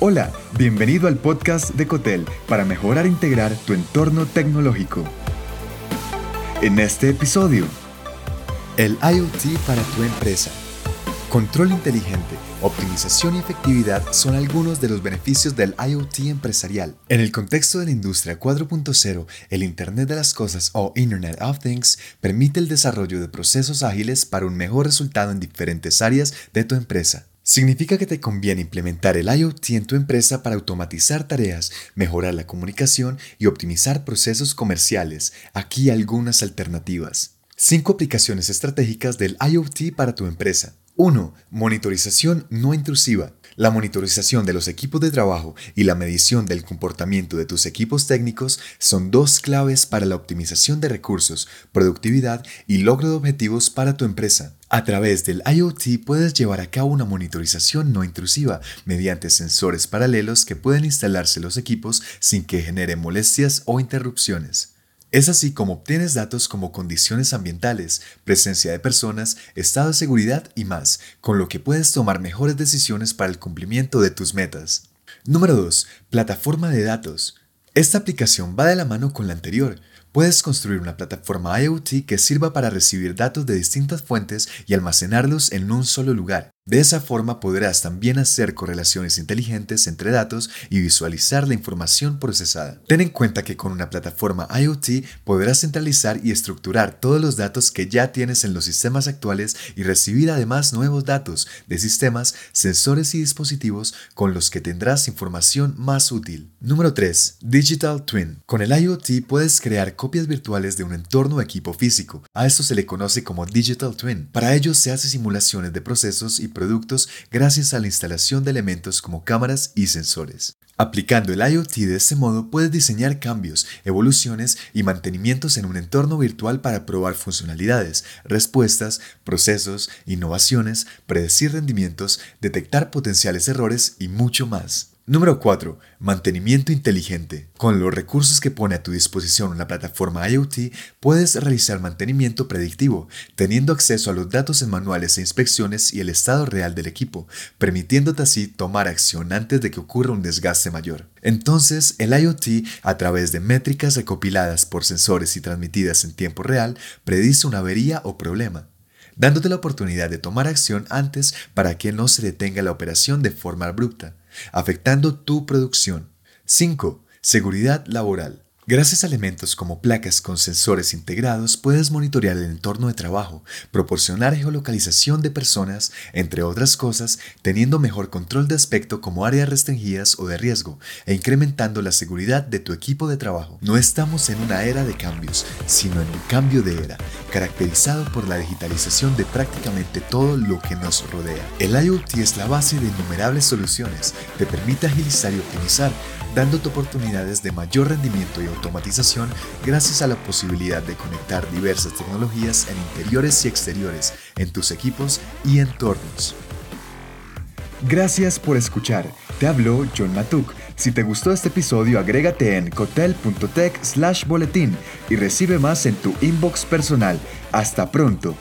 Hola, bienvenido al podcast de Cotel para mejorar e integrar tu entorno tecnológico. En este episodio, el IoT para tu empresa. Control inteligente, optimización y efectividad son algunos de los beneficios del IoT empresarial. En el contexto de la industria 4.0, el Internet de las Cosas o Internet of Things permite el desarrollo de procesos ágiles para un mejor resultado en diferentes áreas de tu empresa. Significa que te conviene implementar el IoT en tu empresa para automatizar tareas, mejorar la comunicación y optimizar procesos comerciales. Aquí algunas alternativas. 5 aplicaciones estratégicas del IoT para tu empresa. 1. Monitorización no intrusiva. La monitorización de los equipos de trabajo y la medición del comportamiento de tus equipos técnicos son dos claves para la optimización de recursos, productividad y logro de objetivos para tu empresa. A través del IoT puedes llevar a cabo una monitorización no intrusiva mediante sensores paralelos que pueden instalarse los equipos sin que genere molestias o interrupciones. Es así como obtienes datos como condiciones ambientales, presencia de personas, estado de seguridad y más, con lo que puedes tomar mejores decisiones para el cumplimiento de tus metas. Número 2. Plataforma de datos. Esta aplicación va de la mano con la anterior, Puedes construir una plataforma IoT que sirva para recibir datos de distintas fuentes y almacenarlos en un solo lugar. De esa forma podrás también hacer correlaciones inteligentes entre datos y visualizar la información procesada. Ten en cuenta que con una plataforma IoT podrás centralizar y estructurar todos los datos que ya tienes en los sistemas actuales y recibir además nuevos datos de sistemas, sensores y dispositivos con los que tendrás información más útil. Número 3. Digital Twin. Con el IoT puedes crear copias virtuales de un entorno o equipo físico. A esto se le conoce como Digital Twin. Para ello se hace simulaciones de procesos y productos gracias a la instalación de elementos como cámaras y sensores. Aplicando el IoT de este modo puedes diseñar cambios, evoluciones y mantenimientos en un entorno virtual para probar funcionalidades, respuestas, procesos, innovaciones, predecir rendimientos, detectar potenciales errores y mucho más. Número 4. Mantenimiento inteligente. Con los recursos que pone a tu disposición una plataforma IoT, puedes realizar mantenimiento predictivo, teniendo acceso a los datos en manuales e inspecciones y el estado real del equipo, permitiéndote así tomar acción antes de que ocurra un desgaste mayor. Entonces, el IoT, a través de métricas recopiladas por sensores y transmitidas en tiempo real, predice una avería o problema dándote la oportunidad de tomar acción antes para que no se detenga la operación de forma abrupta afectando tu producción. 5. Seguridad laboral. Gracias a elementos como placas con sensores integrados puedes monitorear el entorno de trabajo, proporcionar geolocalización de personas, entre otras cosas, teniendo mejor control de aspecto como áreas restringidas o de riesgo e incrementando la seguridad de tu equipo de trabajo. No estamos en una era de cambios, sino en un cambio de era, caracterizado por la digitalización de prácticamente todo lo que nos rodea. El IoT es la base de innumerables soluciones, te permite agilizar y optimizar dándote oportunidades de mayor rendimiento y automatización gracias a la posibilidad de conectar diversas tecnologías en interiores y exteriores en tus equipos y entornos. Gracias por escuchar. Te habló John Matuk. Si te gustó este episodio, agrégate en cotel.tech slash boletín y recibe más en tu inbox personal. Hasta pronto.